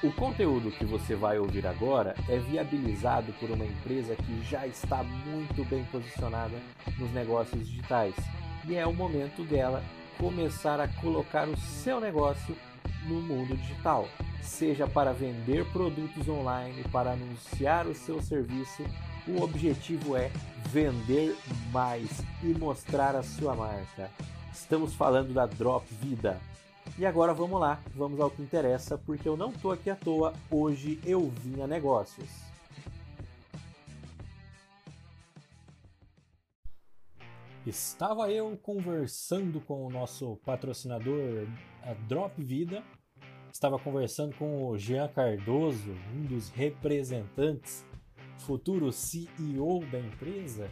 O conteúdo que você vai ouvir agora é viabilizado por uma empresa que já está muito bem posicionada nos negócios digitais e é o momento dela começar a colocar o seu negócio no mundo digital, seja para vender produtos online, para anunciar o seu serviço. O objetivo é vender mais e mostrar a sua marca. Estamos falando da Drop Vida e agora vamos lá, vamos ao que interessa, porque eu não tô aqui à toa, hoje eu vim a negócios. Estava eu conversando com o nosso patrocinador, a Drop Vida. Estava conversando com o Jean Cardoso, um dos representantes, futuro CEO da empresa.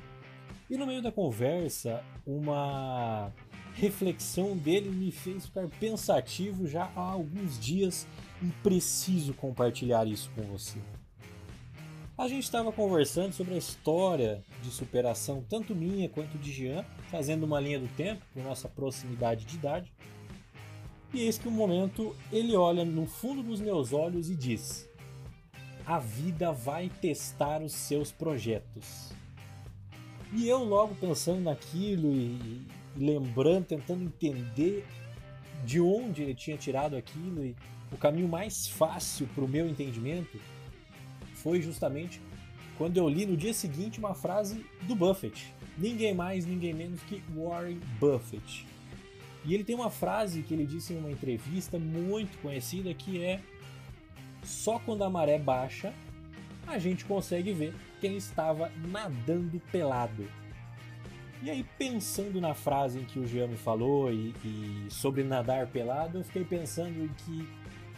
E no meio da conversa, uma reflexão dele me fez ficar pensativo já há alguns dias e preciso compartilhar isso com você. A gente estava conversando sobre a história de superação, tanto minha quanto de Jean, fazendo uma linha do tempo por nossa proximidade de idade. E eis que um momento ele olha no fundo dos meus olhos e diz: A vida vai testar os seus projetos. E eu logo pensando naquilo e, lembrando, tentando entender de onde ele tinha tirado aquilo e o caminho mais fácil para o meu entendimento foi justamente quando eu li no dia seguinte uma frase do Buffett. Ninguém mais, ninguém menos que Warren Buffett. E ele tem uma frase que ele disse em uma entrevista muito conhecida que é: Só quando a maré baixa a gente consegue ver quem estava nadando pelado. E aí, pensando na frase em que o Jean me falou e, e sobre nadar pelado, eu fiquei pensando que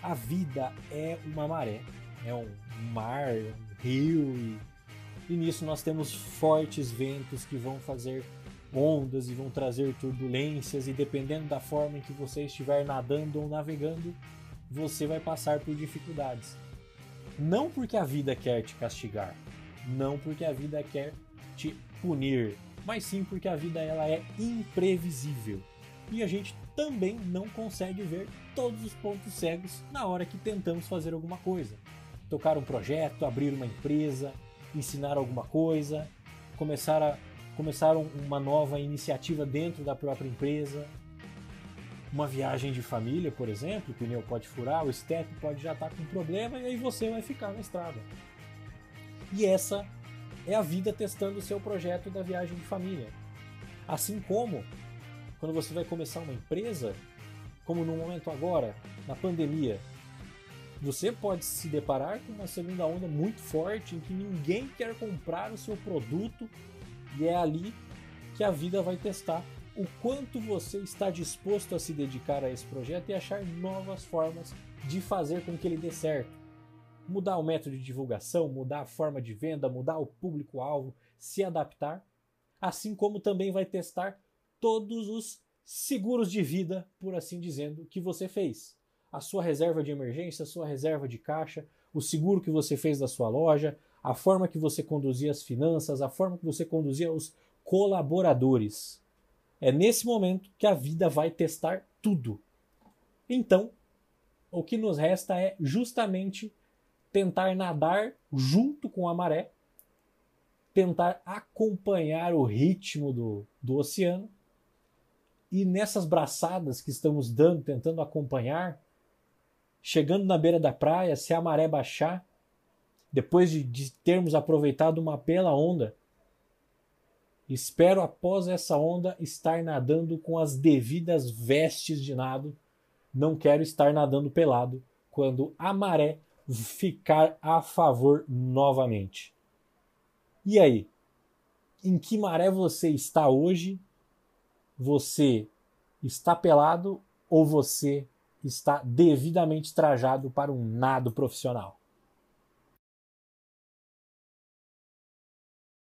a vida é uma maré, é um mar, um rio, e, e nisso nós temos fortes ventos que vão fazer ondas e vão trazer turbulências, e dependendo da forma em que você estiver nadando ou navegando, você vai passar por dificuldades. Não porque a vida quer te castigar, não porque a vida quer te punir, mas sim porque a vida ela é imprevisível e a gente também não consegue ver todos os pontos cegos na hora que tentamos fazer alguma coisa. Tocar um projeto, abrir uma empresa, ensinar alguma coisa, começar, a, começar uma nova iniciativa dentro da própria empresa. Uma viagem de família, por exemplo, o pneu pode furar, o step pode já estar com problema e aí você vai ficar na estrada. E essa é a vida testando o seu projeto da viagem de família. Assim como quando você vai começar uma empresa, como no momento agora, na pandemia, você pode se deparar com uma segunda onda muito forte em que ninguém quer comprar o seu produto e é ali que a vida vai testar o quanto você está disposto a se dedicar a esse projeto e achar novas formas de fazer com que ele dê certo mudar o método de divulgação, mudar a forma de venda, mudar o público-alvo, se adaptar, assim como também vai testar todos os seguros de vida, por assim dizendo, que você fez. A sua reserva de emergência, a sua reserva de caixa, o seguro que você fez da sua loja, a forma que você conduzia as finanças, a forma que você conduzia os colaboradores. É nesse momento que a vida vai testar tudo. Então, o que nos resta é justamente tentar nadar junto com a maré, tentar acompanhar o ritmo do, do oceano. E nessas braçadas que estamos dando, tentando acompanhar, chegando na beira da praia, se a maré baixar, depois de, de termos aproveitado uma bela onda, espero após essa onda estar nadando com as devidas vestes de nado. Não quero estar nadando pelado quando a maré ficar a favor novamente. E aí? Em que maré você está hoje? Você está pelado ou você está devidamente trajado para um nado profissional?